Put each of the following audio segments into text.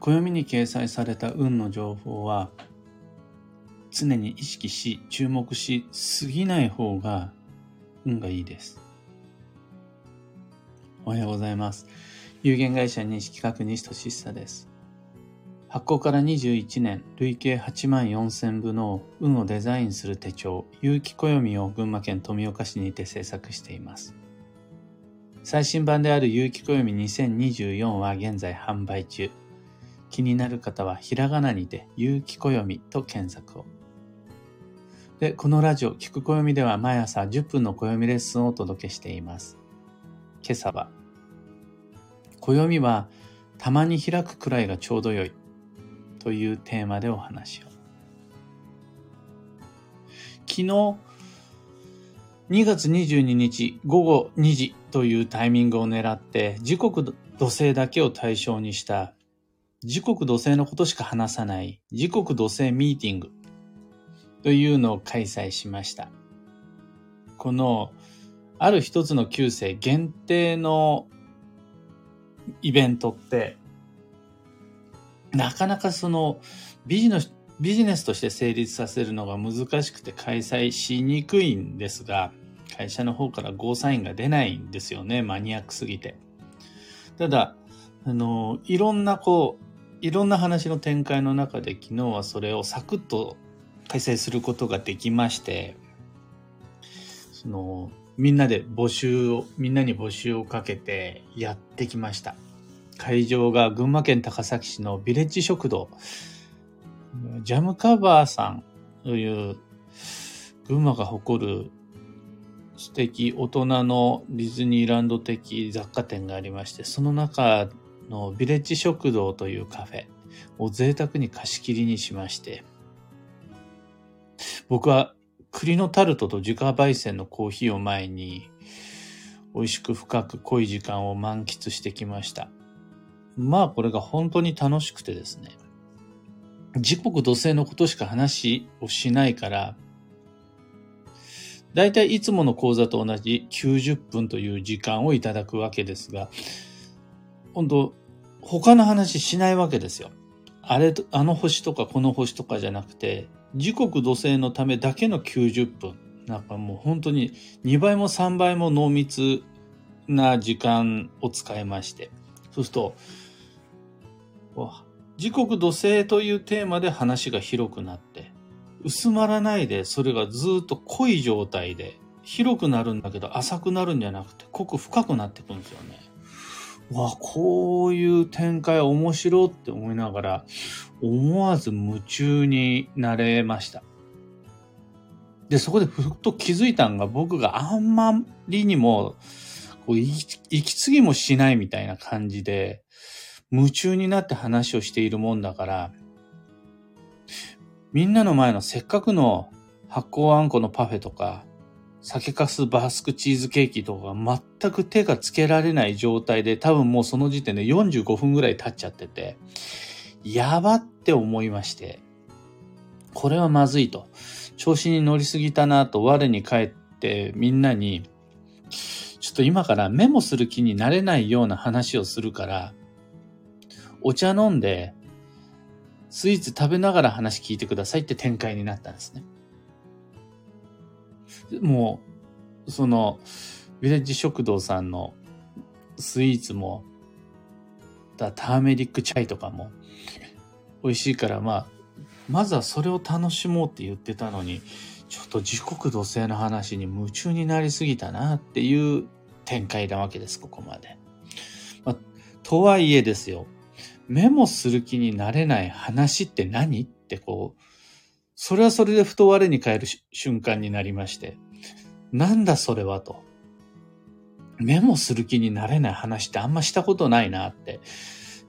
暦に掲載された運の情報は常に意識し注目しすぎない方が運がいいです。おはようございます。有限会社認識確認しとしっさです。発行から21年、累計8万4千部の運をデザインする手帳、有機暦を群馬県富岡市にて制作しています。最新版である有機暦2024は現在販売中。気になる方はひらがなにて有機暦と検索を。で、このラジオ、聞く暦では毎朝10分の暦レッスンをお届けしています。今朝は、暦はたまに開くくらいがちょうど良い。というテーマでお話を。昨日、2月22日午後2時というタイミングを狙って時刻土星だけを対象にした時刻土星のことしか話さない時刻土星ミーティングというのを開催しました。このある一つの旧星限定のイベントってなかなかそのビジネス、ビジネスとして成立させるのが難しくて開催しにくいんですが、会社の方からゴーサインが出ないんですよね、マニアックすぎて。ただ、あの、いろんなこう、いろんな話の展開の中で昨日はそれをサクッと開催することができまして、その、みんなで募集を、みんなに募集をかけてやってきました。会場が群馬県高崎市のビレッジ食堂。ジャムカバーさんという群馬が誇る素敵大人のディズニーランド的雑貨店がありまして、その中のビレッジ食堂というカフェを贅沢に貸し切りにしまして、僕は栗のタルトと自家焙煎のコーヒーを前に美味しく深く濃い時間を満喫してきました。まあこれが本当に楽しくてですね。時刻土星のことしか話をしないから、だいたいいつもの講座と同じ90分という時間をいただくわけですが、本当他の話しないわけですよ。あれと、あの星とかこの星とかじゃなくて、時刻土星のためだけの90分。なんかもう本当に2倍も3倍も濃密な時間を使いまして。そうすると、時刻土星というテーマで話が広くなって、薄まらないでそれがずっと濃い状態で、広くなるんだけど浅くなるんじゃなくて濃く深くなっていくんですよね。わ、こういう展開面白って思いながら、思わず夢中になれました。で、そこでふっと気づいたんが僕があんまりにも、こう息継ぎもしないみたいな感じで、夢中になって話をしているもんだから、みんなの前のせっかくの発酵あんこのパフェとか、酒粕バスクチーズケーキとか全く手がつけられない状態で多分もうその時点で45分ぐらい経っちゃってて、やばって思いまして、これはまずいと。調子に乗りすぎたなと我に返ってみんなに、ちょっと今からメモする気になれないような話をするから、お茶飲んで、スイーツ食べながら話聞いてくださいって展開になったんですね。もう、その、ヴィレッジ食堂さんのスイーツも、ターメリックチャイとかも美味しいから、まあ、まずはそれを楽しもうって言ってたのに、ちょっと自国土星の話に夢中になりすぎたなっていう展開なわけです、ここまで。まあ、とはいえですよ。メモする気になれない話って何？ってこう、それはそれでふと我に返る瞬間になりまして、なんだそれはと。メモする気になれない話ってあんましたことないなって。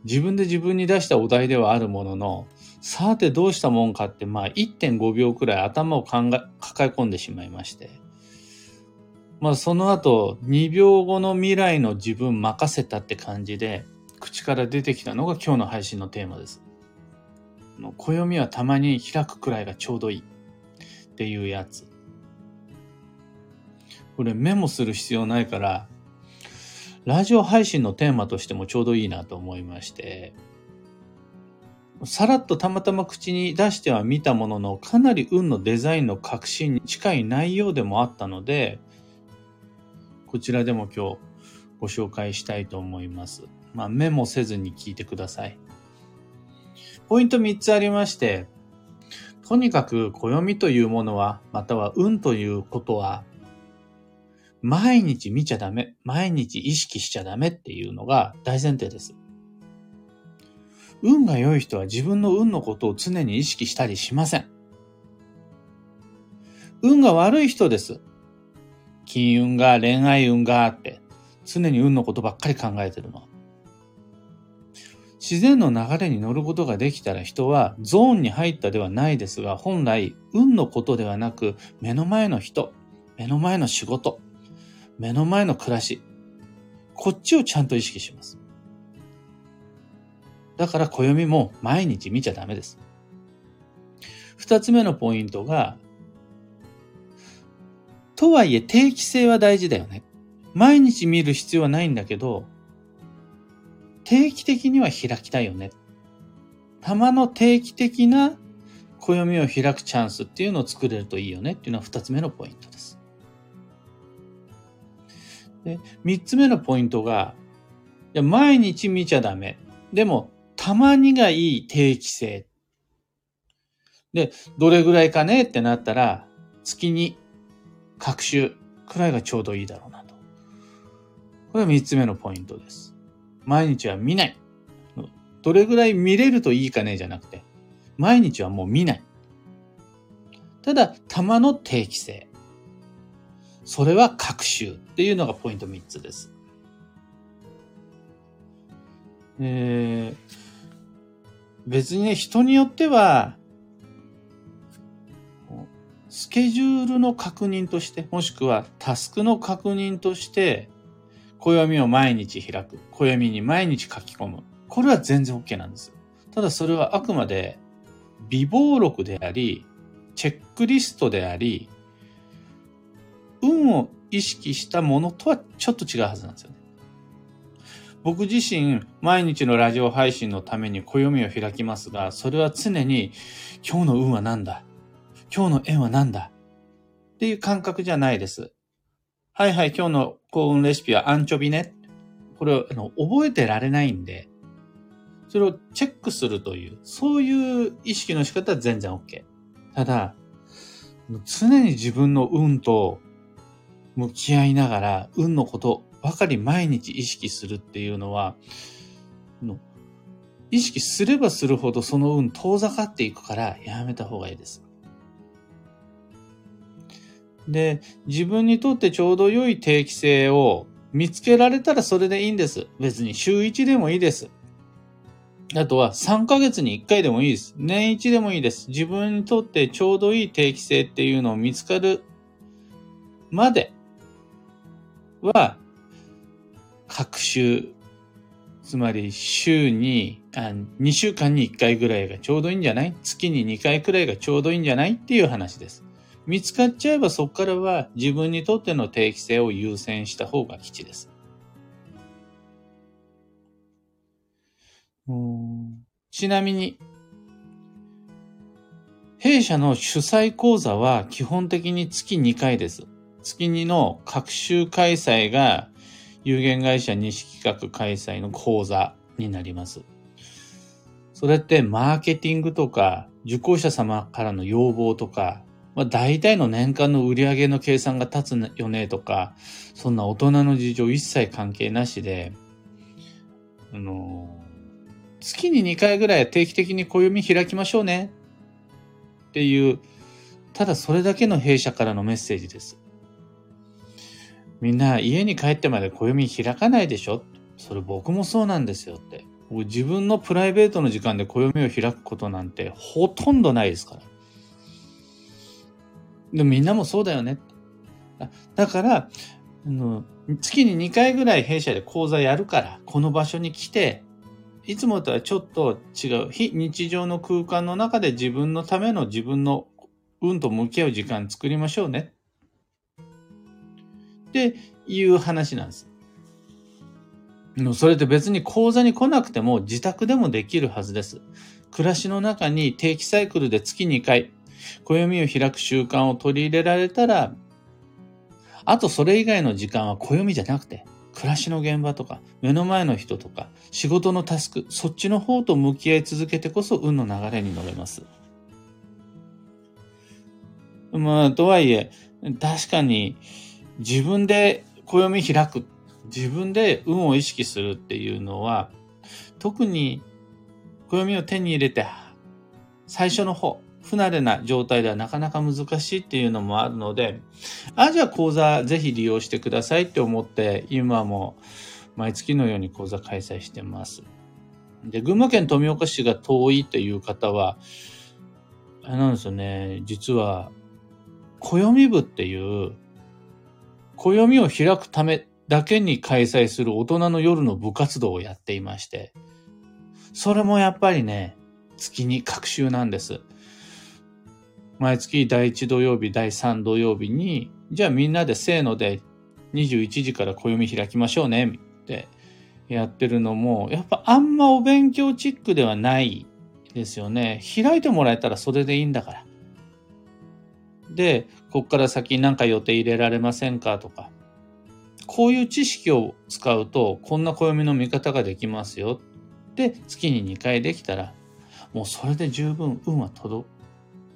自分で自分に出したお題ではあるものの、さてどうしたもんかって、まあ1.5秒くらい頭を考え、抱え込んでしまいまして。まあその後、2秒後の未来の自分任せたって感じで、口から出てきたのが今日の配信のテーマです。の暦はたまに開くくらいがちょうどいいっていうやつ。これメモする必要ないから、ラジオ配信のテーマとしてもちょうどいいなと思いまして、さらっとたまたま口に出しては見たものの、かなり運のデザインの革新に近い内容でもあったので、こちらでも今日ご紹介したいと思います。まあ、メモせずに聞いてください。ポイント3つありまして、とにかく暦というものは、または運ということは、毎日見ちゃダメ、毎日意識しちゃダメっていうのが大前提です。運が良い人は自分の運のことを常に意識したりしません。運が悪い人です。金運が恋愛運があって、常に運のことばっかり考えてるの。自然の流れに乗ることができたら人はゾーンに入ったではないですが、本来運のことではなく目の前の人、目の前の仕事、目の前の暮らし、こっちをちゃんと意識します。だから暦も毎日見ちゃダメです。二つ目のポイントが、とはいえ定期性は大事だよね。毎日見る必要はないんだけど、定期的には開きたいよね。たまの定期的な暦を開くチャンスっていうのを作れるといいよねっていうのは二つ目のポイントです。で、三つ目のポイントが、いや毎日見ちゃダメ。でも、たまにがいい定期性。で、どれぐらいかねってなったら、月に、各週くらいがちょうどいいだろうなと。これは三つ目のポイントです。毎日は見ない。どれぐらい見れるといいかねじゃなくて、毎日はもう見ない。ただ、玉の定期性。それは各週っていうのがポイント3つです。えー、別にね、人によっては、スケジュールの確認として、もしくはタスクの確認として、暦を毎日開く。暦に毎日書き込む。これは全然 OK なんです。ただそれはあくまで微暴録であり、チェックリストであり、運を意識したものとはちょっと違うはずなんですよね。僕自身、毎日のラジオ配信のために暦を開きますが、それは常に、今日の運は何だ？今日の縁は何だ？っていう感覚じゃないです。はいはい、今日の幸運レシピはアンチョビね。これをあの覚えてられないんで、それをチェックするという、そういう意識の仕方は全然 OK。ただ、常に自分の運と向き合いながら、運のことばかり毎日意識するっていうのは、意識すればするほどその運遠ざかっていくからやめた方がいいです。で、自分にとってちょうど良い定期性を見つけられたらそれでいいんです。別に週1でもいいです。あとは3ヶ月に1回でもいいです。年1でもいいです。自分にとってちょうどいい定期性っていうのを見つかるまでは、各週、つまり週に、あ2週間に1回ぐらいがちょうどいいんじゃない？月に2回くらいがちょうどいいんじゃない？っていう話です。見つかっちゃえばそこからは自分にとっての定期性を優先した方が吉です。ちなみに、弊社の主催講座は基本的に月2回です。月2の各週開催が有限会社西企画開催の講座になります。それってマーケティングとか受講者様からの要望とかまあ、大体の年間の売り上げの計算が立つよねとか、そんな大人の事情一切関係なしで、あの、月に2回ぐらい定期的に暦開きましょうねっていう、ただそれだけの弊社からのメッセージです。みんな家に帰ってまで暦開かないでしょ？それ僕もそうなんですよって。自分のプライベートの時間で暦を開くことなんてほとんどないですから。でみんなもそうだよね。だから、あの月に2回ぐらい弊社で講座やるから、この場所に来て、いつもとはちょっと違う、非日常の空間の中で自分のための自分の運と向き合う時間作りましょうね。っていう話なんです。それって別に講座に来なくても自宅でもできるはずです。暮らしの中に定期サイクルで月2回、暦を開く習慣を取り入れられたら、あとそれ以外の時間は暦じゃなくて、暮らしの現場とか、目の前の人とか、仕事のタスク、そっちの方と向き合い続けてこそ運の流れに乗れます。まあ、とはいえ、確かに自分で暦開く、自分で運を意識するっていうのは、特に暦を手に入れて、最初の方、不慣れな状態ではなかなか難しいっていうのもあるので、あ、じゃあ講座ぜひ利用してくださいって思って、今も毎月のように講座開催してます。で、群馬県富岡市が遠いという方は、あれなんですよね、実は、暦部っていう、暦を開くためだけに開催する大人の夜の部活動をやっていまして、それもやっぱりね、月に各週なんです。毎月第1土曜日、第3土曜日に、じゃあみんなでせーので21時から暦開きましょうね、ってやってるのも、やっぱあんまお勉強チックではないですよね。開いてもらえたらそれでいいんだから。で、こっから先なんか予定入れられませんかとか。こういう知識を使うと、こんな暦の見方ができますよ。で、月に2回できたら、もうそれで十分運は届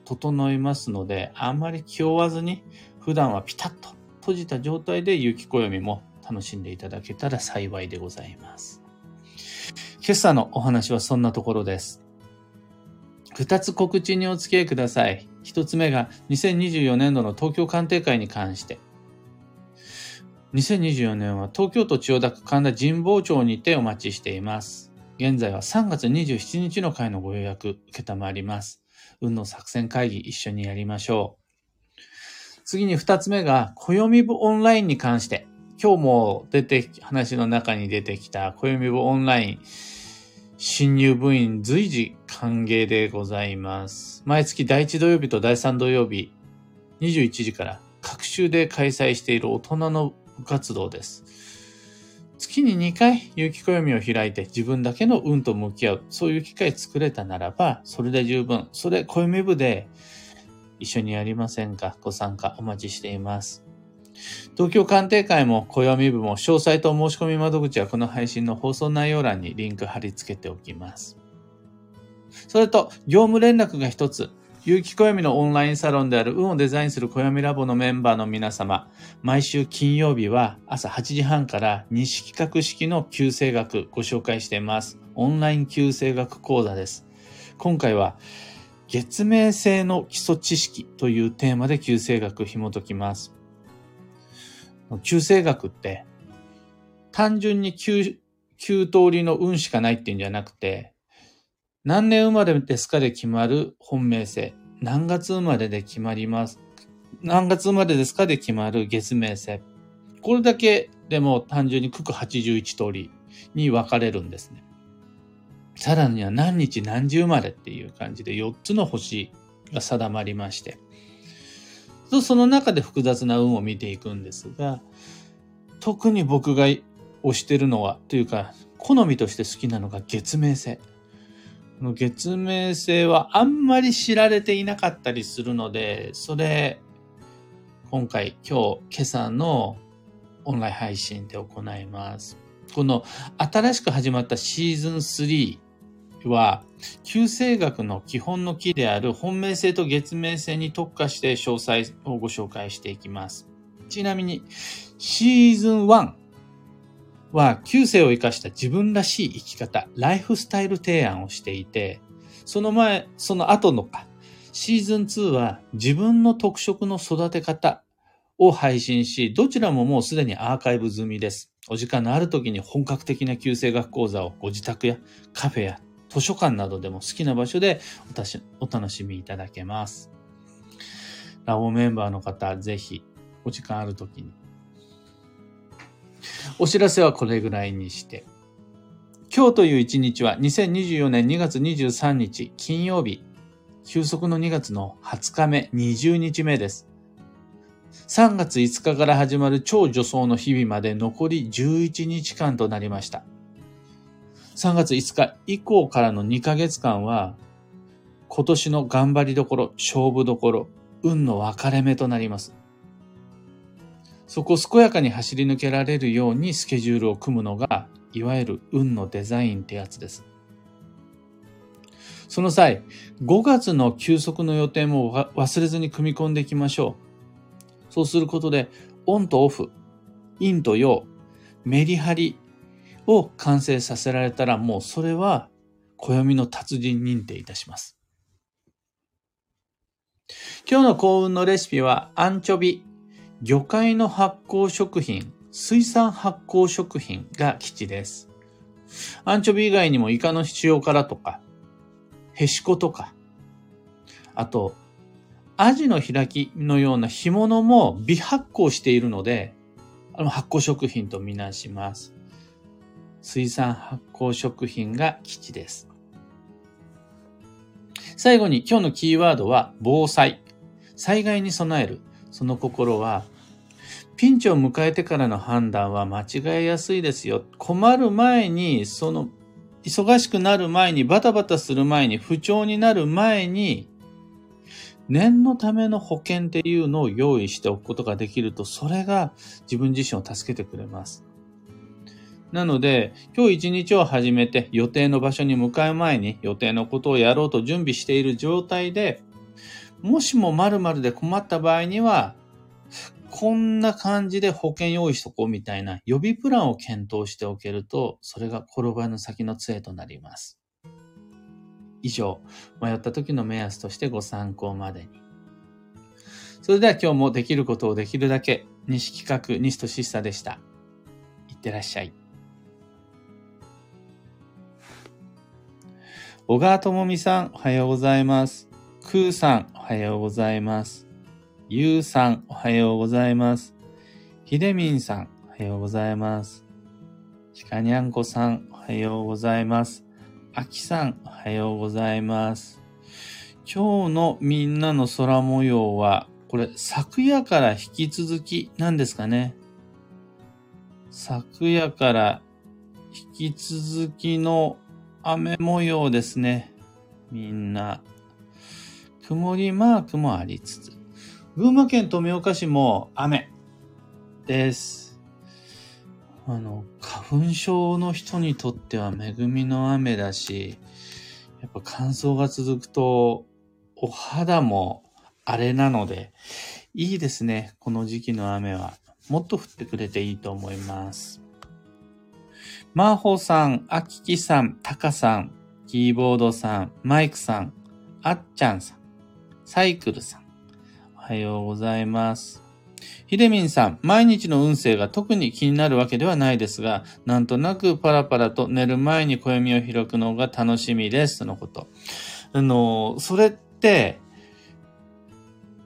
整いますので、あんまり気負わずに、普段はピタッと閉じた状態で雪暦も楽しんでいただけたら幸いでございます。今朝のお話はそんなところです。二つ告知にお付き合いください。一つ目が2024年度の東京鑑定会に関して。2024年は東京都千代田区神田神保町にてお待ちしています。現在は3月27日の会のご予約受けたまります。運の作戦会議一緒にやりましょう。次に二つ目が、暦部オンラインに関して、今日も出て、話の中に出てきた暦部オンライン、新入部員随時歓迎でございます。毎月第1土曜日と第3土曜日、21時から各週で開催している大人の部活動です。月に2回有機暦を開いて自分だけの運と向き合う、そういう機会作れたならば、それで十分。それ、暦部で一緒にやりませんか？ご参加お待ちしています。東京鑑定会も暦部も詳細と申し込み窓口はこの配信の放送内容欄にリンク貼り付けておきます。それと、業務連絡が一つ。有機暦のオンラインサロンである運をデザインする暦ラボのメンバーの皆様、毎週金曜日は朝8時半から西企画式の旧正学ご紹介しています。オンライン旧正学講座です。今回は月明星の基礎知識というテーマで旧正学紐解きます。旧正学って単純に 9, 9通りの運しかないっていうんじゃなくて何年生まれですかで決まる本命星。何月生まれで決まります。何月生まれですかで決まる月命星。これだけでも単純に九九81通りに分かれるんですね。さらには何日何時生まれっていう感じで4つの星が定まりまして、その中で複雑な運を見ていくんですが、特に僕が推してるのは、というか、好みとして好きなのが月命星。月明星はあんまり知られていなかったりするので、それ、今回、今日、今朝のオンライン配信で行います。この新しく始まったシーズン3は、旧星学の基本の木である本命星と月明星に特化して詳細をご紹介していきます。ちなみに、シーズン1は、旧世を生かした自分らしい生き方、ライフスタイル提案をしていて、その前、その後のか、シーズン2は自分の特色の育て方を配信し、どちらももうすでにアーカイブ済みです。お時間のある時に本格的な旧世学講座をご自宅やカフェや図書館などでも好きな場所でお楽しみいただけます。ラボメンバーの方、ぜひお時間ある時にお知らせはこれぐらいにして。今日という一日は2024年2月23日金曜日、休息の2月の20日目、20日目です。3月5日から始まる超助走の日々まで残り11日間となりました。3月5日以降からの2ヶ月間は、今年の頑張りどころ、勝負どころ、運の分かれ目となります。そこを健やかに走り抜けられるようにスケジュールを組むのが、いわゆる運のデザインってやつです。その際、5月の休息の予定も忘れずに組み込んでいきましょう。そうすることで、オンとオフ、陰と陽、メリハリを完成させられたら、もうそれは暦の達人認定いたします。今日の幸運のレシピは、アンチョビ、魚介の発酵食品、水産発酵食品が基地です。アンチョビ以外にもイカの塩辛とか、へしことか、あと、アジの開きのような干物も微発酵しているので、あの発酵食品とみなします。水産発酵食品が基地です。最後に今日のキーワードは防災。災害に備える。その心は、ピンチを迎えてからの判断は間違えやすいですよ。困る前に、その忙しくなる前に、バタバタする前に、不調になる前に、念のための保険っていうのを用意しておくことができると、それが自分自身を助けてくれます。なので、今日一日を始めて予定の場所に向かう前に予定のことをやろうと準備している状態で、もしも〇〇で困った場合には、こんな感じで保険用意しとこうみたいな予備プランを検討しておけると、それが転ばぬ先の杖となります。以上、迷った時の目安としてご参考までに。それでは今日もできることをできるだけ、西企画、西としさでした。いってらっしゃい。小川智美さん、おはようございます。くーさん、はようございます。ゆうさん、おはようございます。ひでみんさん、おはようございます。ちかにゃんこさん、おはようございます。あきさん、おはようございます。今日のみんなの空模様は、これ、昨夜から引き続きなんですかね。昨夜から引き続きの雨模様ですね。みんな。曇りマークもありつつ。群馬県富岡市も雨です。あの、花粉症の人にとっては恵みの雨だし、やっぱ乾燥が続くとお肌も荒れなので、いいですね。この時期の雨は。もっと降ってくれていいと思います。マーホーさん、アキキさん、タカさん、キーボードさん、マイクさん、あっちゃんさん、サイクルさん、おはようございます。ひでみんさん、毎日の運勢が特に気になるわけではないですが、なんとなくパラパラと寝る前に暦を開くのが楽しみです。とのこと。あの、それって、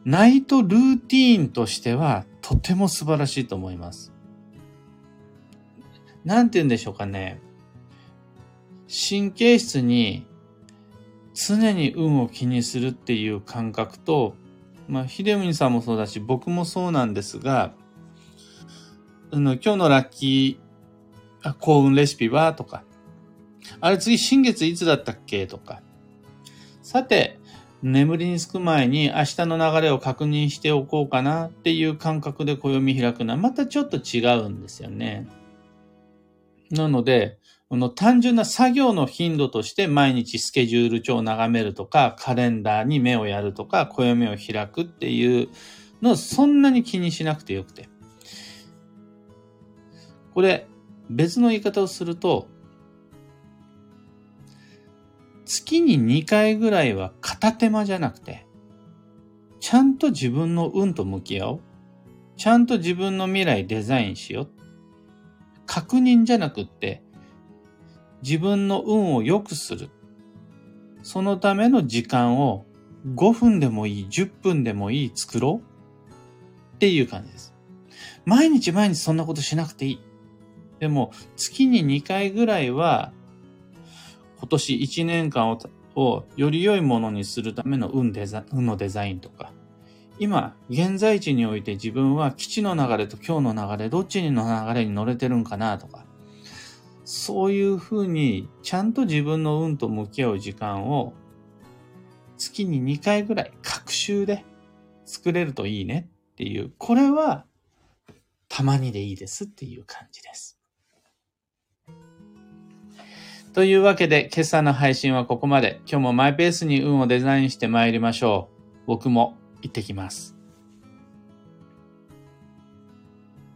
ナイトルーティーンとしてはとても素晴らしいと思います。なんて言うんでしょうかね。神経質に常に運を気にするっていう感覚と、まあ、ひでみんさんもそうだし、僕もそうなんですが、あの、今日のラッキー、幸運レシピはとか、あれ次新月いつだったっけとか、さて、眠りにつく前に明日の流れを確認しておこうかなっていう感覚で暦開くのはまたちょっと違うんですよね。なので、この単純な作業の頻度として毎日スケジュール帳を眺めるとか、カレンダーに目をやるとか、暦を開くっていうのをそんなに気にしなくてよくて。これ、別の言い方をすると、月に2回ぐらいは片手間じゃなくて、ちゃんと自分の運と向き合おう。ちゃんと自分の未来デザインしよう。確認じゃなくって、自分の運を良くする。そのための時間を5分でもいい、10分でもいい作ろうっていう感じです。毎日毎日そんなことしなくていい。でも月に2回ぐらいは今年1年間ををより良いものにするための運デザ運のデザインとか、今、現在地において自分は基地の流れと今日の流れ、どっちの流れに乗れてるんかなとか、そういうふうに、ちゃんと自分の運と向き合う時間を、月に2回ぐらい、各週で作れるといいねっていう、これは、たまにでいいですっていう感じです。というわけで、今朝の配信はここまで。今日もマイペースに運をデザインして参りましょう。僕も行ってきます。